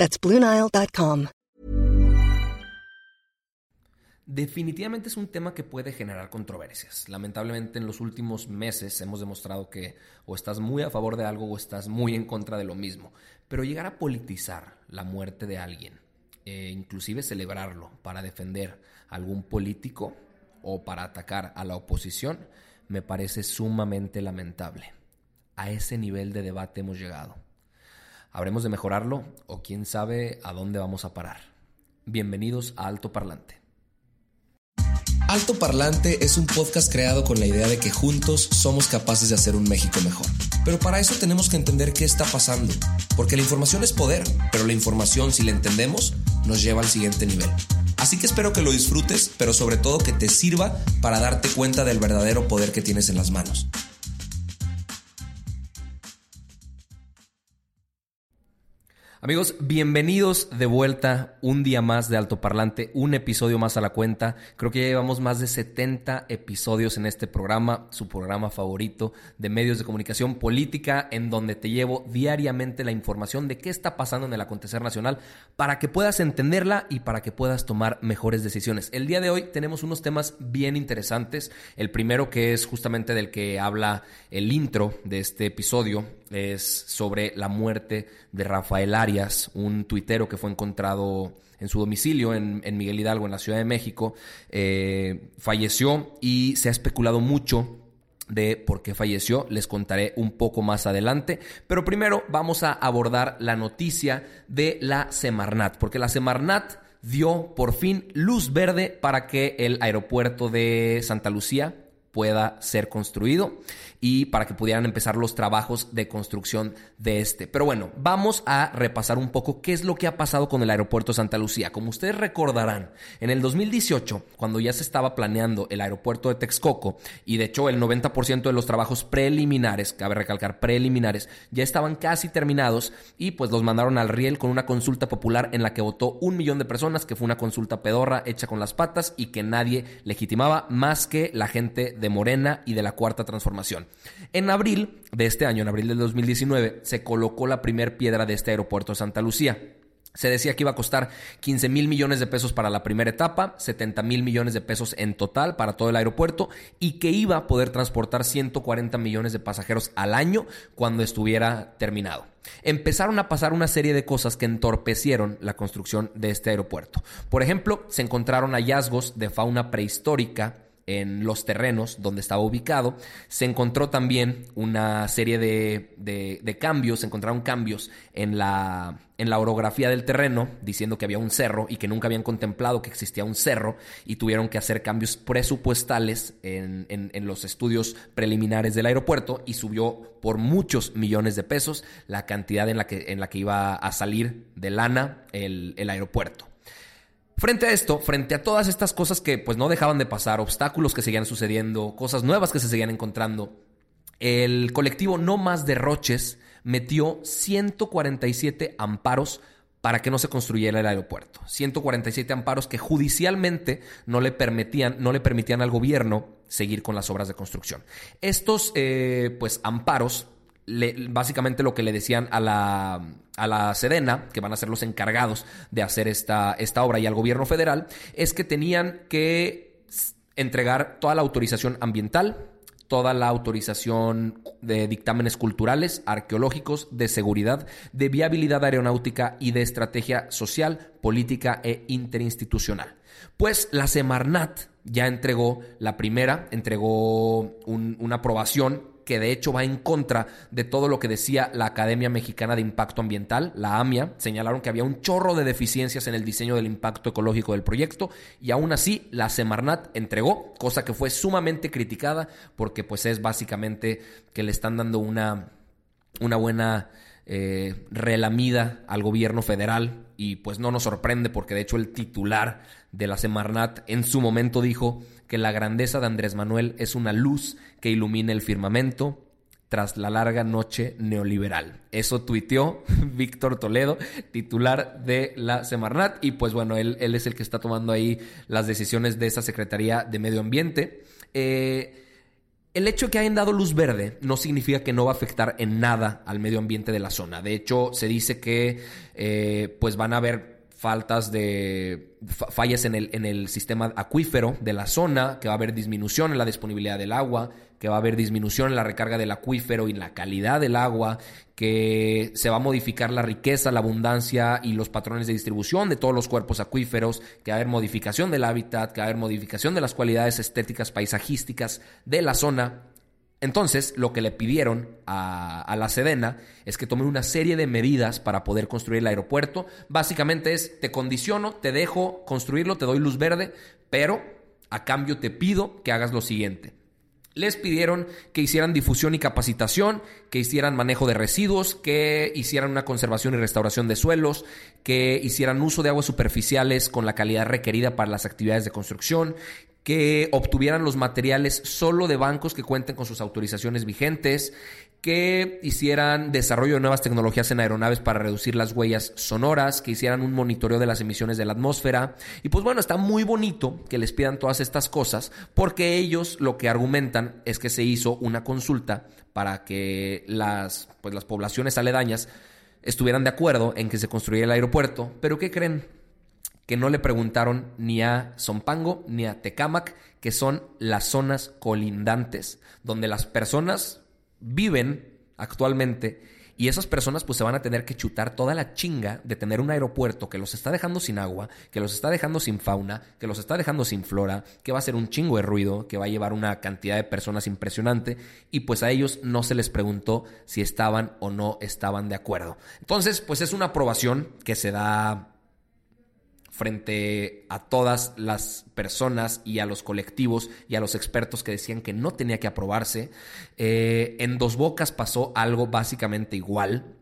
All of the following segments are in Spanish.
That's BlueNile.com. Definitivamente es un tema que puede generar controversias. Lamentablemente en los últimos meses hemos demostrado que o estás muy a favor de algo o estás muy en contra de lo mismo. Pero llegar a politizar la muerte de alguien, e inclusive celebrarlo para defender a algún político o para atacar a la oposición, me parece sumamente lamentable. A ese nivel de debate hemos llegado. ¿Habremos de mejorarlo o quién sabe a dónde vamos a parar? Bienvenidos a Alto Parlante. Alto Parlante es un podcast creado con la idea de que juntos somos capaces de hacer un México mejor. Pero para eso tenemos que entender qué está pasando, porque la información es poder, pero la información, si la entendemos, nos lleva al siguiente nivel. Así que espero que lo disfrutes, pero sobre todo que te sirva para darte cuenta del verdadero poder que tienes en las manos. Amigos, bienvenidos de vuelta un día más de Altoparlante, un episodio más a la cuenta. Creo que ya llevamos más de 70 episodios en este programa, su programa favorito de medios de comunicación política, en donde te llevo diariamente la información de qué está pasando en el acontecer nacional para que puedas entenderla y para que puedas tomar mejores decisiones. El día de hoy tenemos unos temas bien interesantes. El primero que es justamente del que habla el intro de este episodio, es sobre la muerte de Rafael Arias, un tuitero que fue encontrado en su domicilio en, Miguel Hidalgo, en la Ciudad de México. Eh, falleció y se ha especulado mucho de por qué falleció. Les contaré un poco más adelante. Pero primero vamos a abordar la noticia de la Semarnat, porque la Semarnat dio por fin luz verde para que el aeropuerto de Santa Lucía pueda ser construido y para que pudieran empezar los trabajos de construcción de este. Pero bueno, vamos a repasar un poco qué es lo que ha pasado con el aeropuerto Santa Lucía. Como ustedes recordarán, en el 2018, cuando ya se estaba planeando el aeropuerto de Texcoco, y de hecho el 90% de los trabajos preliminares, cabe recalcar preliminares, ya estaban casi terminados y pues los mandaron al riel con una consulta popular en la que votó un millón de personas, que fue una consulta pedorra hecha con las patas y que nadie legitimaba más que la gente de Morena y de la Cuarta Transformación. En abril de este año, en abril del 2019, se colocó la primera piedra de este aeropuerto de Santa Lucía. Se decía que iba a costar 15 mil millones de pesos para la primera etapa, 70 mil millones de pesos en total para todo el aeropuerto y que iba a poder transportar 140 millones de pasajeros al año cuando estuviera terminado. Empezaron a pasar una serie de cosas que entorpecieron la construcción de este aeropuerto. Por ejemplo, se encontraron hallazgos de fauna prehistórica en los terrenos donde estaba ubicado. Se encontró también una serie de, cambios, se encontraron cambios en la, en la orografía del terreno, diciendo que había un cerro y que nunca habían contemplado que existía un cerro y tuvieron que hacer cambios presupuestales en, los estudios preliminares del aeropuerto y subió por muchos millones de pesos la cantidad en la que, en la que iba a salir de lana el, el aeropuerto. Frente a esto, frente a todas estas cosas que pues no dejaban de pasar, obstáculos que seguían sucediendo, cosas nuevas que se seguían encontrando, el colectivo No Más Derroches metió 147 amparos para que no se construyera el aeropuerto. 147 amparos que judicialmente no le permitían, no le permitían al gobierno seguir con las obras de construcción. Estos eh, pues amparos básicamente lo que le decían a la, a la Sedena, que van a ser los encargados de hacer esta, esta obra, y al gobierno federal, es que tenían que entregar toda la autorización ambiental, toda la autorización de dictámenes culturales, arqueológicos, de seguridad, de viabilidad aeronáutica y de estrategia social, política e interinstitucional. Pues la Semarnat ya entregó la primera, entregó una aprobación que de hecho va en contra de todo lo que decía la Academia Mexicana de Impacto Ambiental, la AMIA. Señalaron que había un chorro de deficiencias en el diseño del impacto ecológico del proyecto y aún así la Semarnat entregó, cosa que fue sumamente criticada porque pues es básicamente que le están dando una, una buena eh, relamida al gobierno federal y pues no nos sorprende porque de hecho el titular de la Semarnat en su momento dijo que la grandeza de Andrés Manuel es una luz que ilumina el firmamento tras la larga noche neoliberal. Eso tuiteó Víctor Toledo, titular de la Semarnat, y pues bueno, él, él, es el que está tomando ahí las decisiones de esa Secretaría de Medio Ambiente. Eh, el hecho de que hayan dado luz verde no significa que no va a afectar en nada al medio ambiente de la zona. De hecho, se dice que eh, pues van a haber faltas de fallas en el, en el sistema acuífero de la zona, que va a haber disminución en la disponibilidad del agua, que va a haber disminución en la recarga del acuífero y en la calidad del agua, que se va a modificar la riqueza, la abundancia y los patrones de distribución de todos los cuerpos acuíferos, que va a haber modificación del hábitat, que va a haber modificación de las cualidades estéticas paisajísticas de la zona entonces, lo que le pidieron a, la Sedena es que tome una serie de medidas para poder construir el aeropuerto. Básicamente es, te condiciono, te dejo construirlo, te doy luz verde, pero a cambio te pido que hagas lo siguiente. Les pidieron que hicieran difusión y capacitación, que hicieran manejo de residuos, que hicieran una conservación y restauración de suelos, que hicieran uso de aguas superficiales con la calidad requerida para las actividades de construcción, que obtuvieran los materiales solo de bancos que cuenten con sus autorizaciones vigentes, que hicieran desarrollo de nuevas tecnologías en aeronaves para reducir las huellas sonoras, que hicieran un monitoreo de las emisiones de la atmósfera. Y pues bueno, está muy bonito que les pidan todas estas cosas, porque ellos lo que argumentan es que se hizo una consulta para que las, pues las poblaciones aledañas estuvieran de acuerdo en que se construyera el aeropuerto. Pero ¿qué creen? Que no le preguntaron ni a Zompango ni a Tecámac, que son las zonas colindantes, donde las personas viven actualmente y esas personas pues se van a tener que chutar toda la chinga de tener un aeropuerto que los está dejando sin agua, que los está dejando sin fauna, que los está dejando sin flora, que va a ser un chingo de ruido, que va a llevar una cantidad de personas impresionante y pues a ellos no se les preguntó si estaban o no estaban de acuerdo. Entonces pues es una aprobación que se da frente a todas las personas y a los colectivos y a los expertos que decían que no tenía que aprobarse. Eh, en Dos Bocas pasó algo básicamente igual.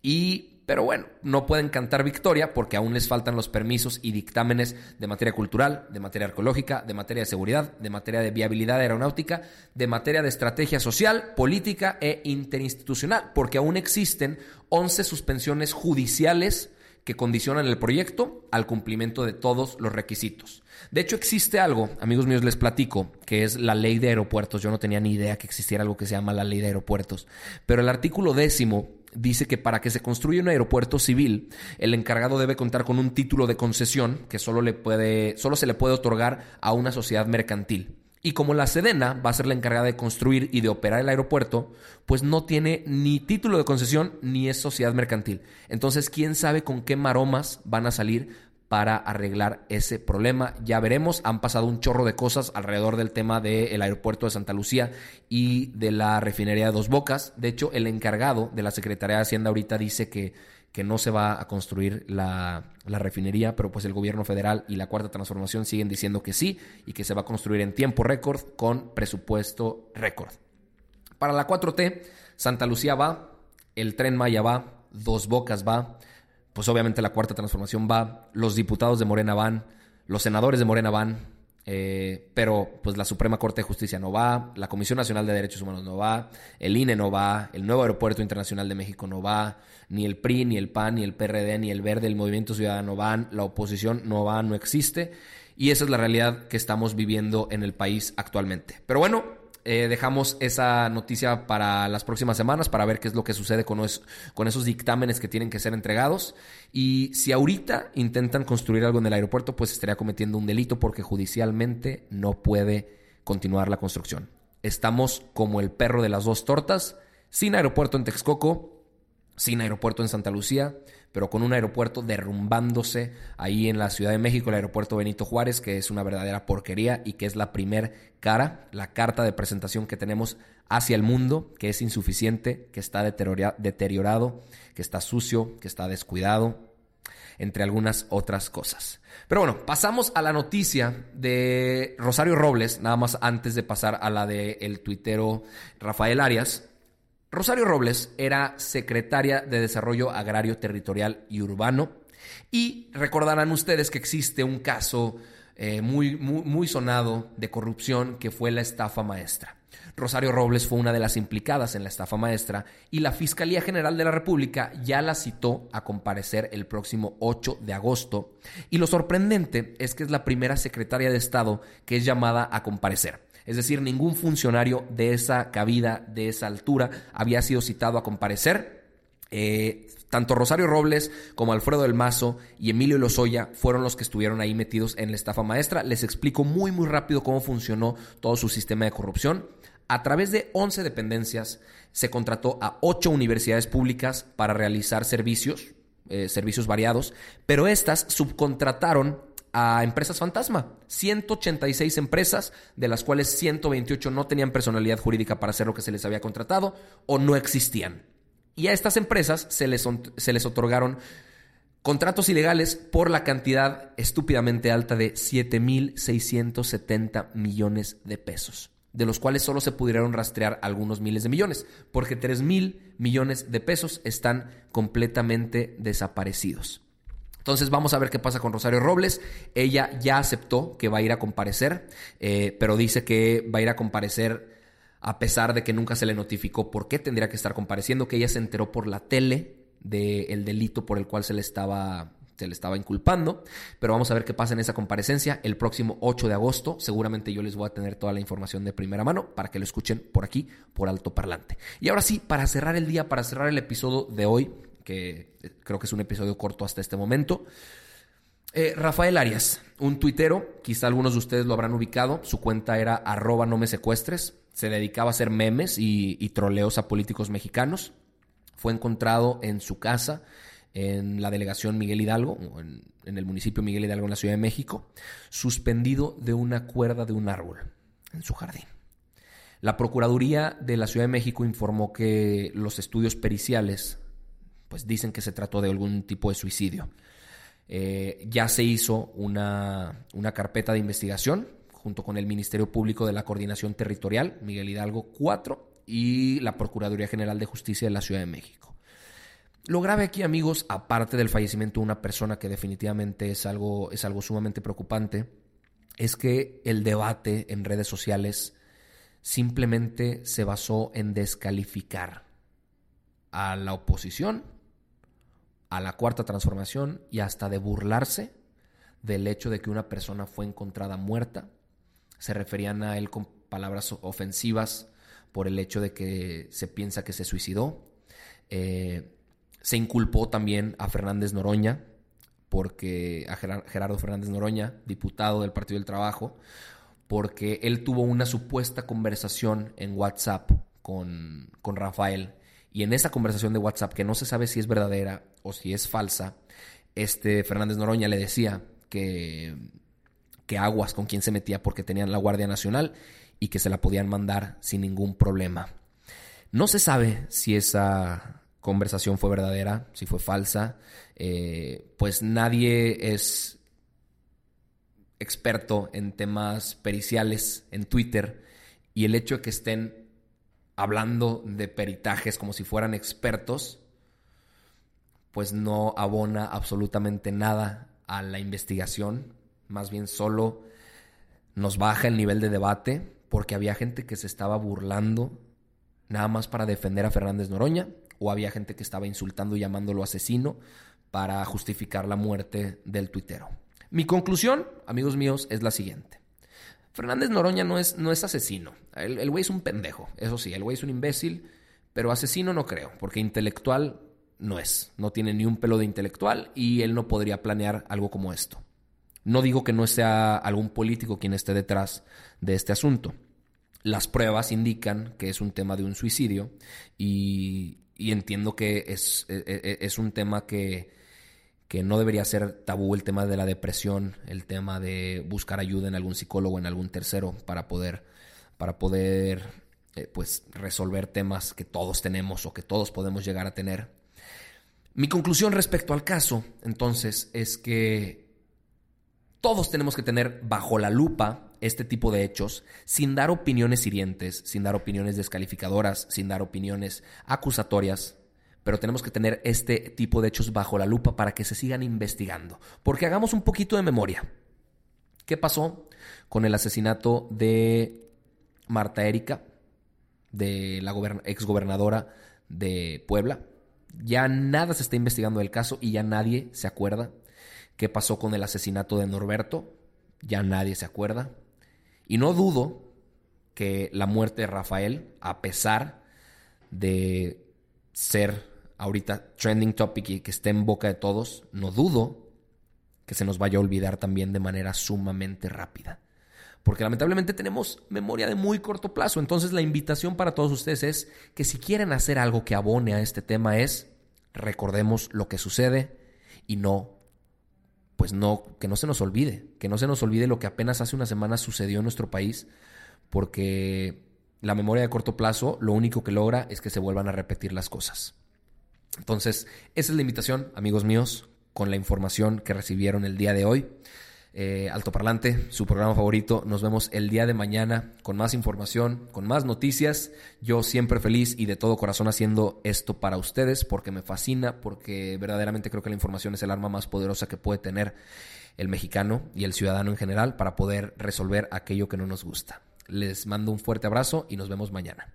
Y pero bueno, no pueden cantar victoria porque aún les faltan los permisos y dictámenes de materia cultural, de materia arqueológica, de materia de seguridad, de materia de viabilidad aeronáutica, de materia de estrategia social, política e interinstitucional, porque aún existen 11 suspensiones judiciales que condicionan el proyecto al cumplimiento de todos los requisitos. De hecho, existe algo, amigos míos, les platico, que es la ley de aeropuertos. Yo no tenía ni idea que existiera algo que se llama la ley de aeropuertos. Pero el artículo décimo dice que para que se construya un aeropuerto civil, el encargado debe contar con un título de concesión que solo, le puede, solo se le puede otorgar a una sociedad mercantil. Y como la Sedena va a ser la encargada de construir y de operar el aeropuerto, pues no tiene ni título de concesión ni es sociedad mercantil. Entonces, ¿quién sabe con qué maromas van a salir para arreglar ese problema? Ya veremos, han pasado un chorro de cosas alrededor del tema del aeropuerto de Santa Lucía y de la refinería de Dos Bocas. De hecho, el encargado de la Secretaría de Hacienda ahorita dice que que no se va a construir la, refinería, pero pues el gobierno federal y la cuarta transformación siguen diciendo que sí y que se va a construir en tiempo récord con presupuesto récord. Para la 4T, Santa Lucía va, el tren Maya va, Dos Bocas va, pues obviamente la cuarta transformación va, los diputados de Morena van, los senadores de Morena van, eh, pero pues la Suprema Corte de Justicia no va, la Comisión Nacional de Derechos Humanos no va, el INE no va, el nuevo Aeropuerto Internacional de México no va, ni el PRI, ni el PAN, ni el PRD, ni el Verde, el Movimiento Ciudadano van, la oposición no va, no existe. Y esa es la realidad que estamos viviendo en el país actualmente. Pero bueno, eh, dejamos esa noticia para las próximas semanas para ver qué es lo que sucede con, con esos dictámenes que tienen que ser entregados. Y si ahorita intentan construir algo en el aeropuerto, pues estaría cometiendo un delito porque judicialmente no puede continuar la construcción. Estamos como el perro de las dos tortas, sin aeropuerto en Texcoco, sin aeropuerto en Santa Lucía, pero con un aeropuerto derrumbándose ahí en la Ciudad de México, el aeropuerto Benito Juárez, que es una verdadera porquería y que es la primer cara, la carta de presentación que tenemos hacia el mundo, que es insuficiente, que está deteriorado, que está sucio, que está descuidado, entre algunas otras cosas. Pero bueno, pasamos a la noticia de Rosario Robles, nada más antes de pasar a la del el tuitero Rafael Arias. Rosario Robles era secretaria de Desarrollo Agrario Territorial y Urbano y recordarán ustedes que existe un caso eh, muy, muy, muy sonado de corrupción que fue la estafa maestra. Rosario Robles fue una de las implicadas en la estafa maestra y la Fiscalía General de la República ya la citó a comparecer el próximo 8 de agosto. Y lo sorprendente es que es la primera secretaria de Estado que es llamada a comparecer. Es decir, ningún funcionario de esa cabida, de esa altura, había sido citado a comparecer. Eh, tanto Rosario Robles como Alfredo del Mazo y Emilio Lozoya fueron los que estuvieron ahí metidos en la estafa maestra. Les explico muy muy rápido cómo funcionó todo su sistema de corrupción. A través de 11 dependencias se contrató a 8 universidades públicas para realizar servicios, eh, servicios variados, pero estas subcontrataron a empresas fantasma. 186 empresas, de las cuales 128 no tenían personalidad jurídica para hacer lo que se les había contratado o no existían. Y a estas empresas se les, se les otorgaron contratos ilegales por la cantidad estúpidamente alta de 7.670 millones de pesos de los cuales solo se pudieron rastrear algunos miles de millones, porque 3 mil millones de pesos están completamente desaparecidos. Entonces vamos a ver qué pasa con Rosario Robles. Ella ya aceptó que va a ir a comparecer, eh, pero dice que va a ir a comparecer a pesar de que nunca se le notificó por qué tendría que estar compareciendo, que ella se enteró por la tele del delito por el cual se le estaba se le estaba inculpando, pero vamos a ver qué pasa en esa comparecencia el próximo 8 de agosto. Seguramente yo les voy a tener toda la información de primera mano para que lo escuchen por aquí, por alto parlante. Y ahora sí, para cerrar el día, para cerrar el episodio de hoy, que eh, creo que es un episodio corto hasta este momento. Eh, Rafael Arias, un tuitero, quizá algunos de ustedes lo habrán ubicado, su cuenta era arroba no me secuestres, se dedicaba a hacer memes y, troleos a políticos mexicanos, fue encontrado en su casa en la delegación Miguel Hidalgo, en, el municipio Miguel Hidalgo en la Ciudad de México, suspendido de una cuerda de un árbol en su jardín. La Procuraduría de la Ciudad de México informó que los estudios periciales pues dicen que se trató de algún tipo de suicidio. Eh, ya se hizo una, una carpeta de investigación junto con el Ministerio Público de la Coordinación Territorial, Miguel Hidalgo 4, y la Procuraduría General de Justicia de la Ciudad de México. Lo grave aquí, amigos, aparte del fallecimiento de una persona que definitivamente es algo, es algo sumamente preocupante, es que el debate en redes sociales simplemente se basó en descalificar a la oposición, a la cuarta transformación y hasta de burlarse del hecho de que una persona fue encontrada muerta. Se referían a él con palabras ofensivas por el hecho de que se piensa que se suicidó. Eh, se inculpó también a Fernández Noroña, porque a Gerardo Fernández Noroña, diputado del Partido del Trabajo, porque él tuvo una supuesta conversación en WhatsApp con, con Rafael. Y en esa conversación de WhatsApp, que no se sabe si es verdadera o si es falsa, este Fernández Noroña le decía que, que aguas con quién se metía porque tenían la Guardia Nacional y que se la podían mandar sin ningún problema. No se sabe si esa conversación fue verdadera, si fue falsa, eh, pues nadie es experto en temas periciales en Twitter y el hecho de que estén hablando de peritajes como si fueran expertos, pues no abona absolutamente nada a la investigación, más bien solo nos baja el nivel de debate porque había gente que se estaba burlando nada más para defender a Fernández Noroña o había gente que estaba insultando y llamándolo asesino para justificar la muerte del tuitero. Mi conclusión, amigos míos, es la siguiente. Fernández Noroña no es, no es asesino. El, güey es un pendejo. Eso sí, el güey es un imbécil, pero asesino no creo, porque intelectual no es. No tiene ni un pelo de intelectual y él no podría planear algo como esto. No digo que no sea algún político quien esté detrás de este asunto. Las pruebas indican que es un tema de un suicidio y, y entiendo que es, e, e, e, es, un tema que, que, no debería ser tabú, el tema de la depresión, el tema de buscar ayuda en algún psicólogo, en algún tercero, para poder, para poder eh, pues, resolver temas que todos tenemos o que todos podemos llegar a tener. Mi conclusión respecto al caso, entonces, es que todos tenemos que tener bajo la lupa este tipo de hechos sin dar opiniones hirientes, sin dar opiniones descalificadoras, sin dar opiniones acusatorias, pero tenemos que tener este tipo de hechos bajo la lupa para que se sigan investigando. Porque hagamos un poquito de memoria. ¿Qué pasó con el asesinato de Marta Erika, de la exgobernadora de Puebla? Ya nada se está investigando del caso y ya nadie se acuerda. ¿Qué pasó con el asesinato de Norberto? Ya nadie se acuerda. Y no dudo que la muerte de Rafael, a pesar de ser ahorita trending topic y que esté en boca de todos, no dudo que se nos vaya a olvidar también de manera sumamente rápida. Porque lamentablemente tenemos memoria de muy corto plazo. Entonces la invitación para todos ustedes es que si quieren hacer algo que abone a este tema es recordemos lo que sucede y no pues no, que no se nos olvide, que no se nos olvide lo que apenas hace una semana sucedió en nuestro país, porque la memoria de corto plazo lo único que logra es que se vuelvan a repetir las cosas. Entonces, esa es la invitación, amigos míos, con la información que recibieron el día de hoy. Eh, Altoparlante, su programa favorito. Nos vemos el día de mañana con más información, con más noticias. Yo siempre feliz y de todo corazón haciendo esto para ustedes porque me fascina, porque verdaderamente creo que la información es el arma más poderosa que puede tener el mexicano y el ciudadano en general para poder resolver aquello que no nos gusta. Les mando un fuerte abrazo y nos vemos mañana.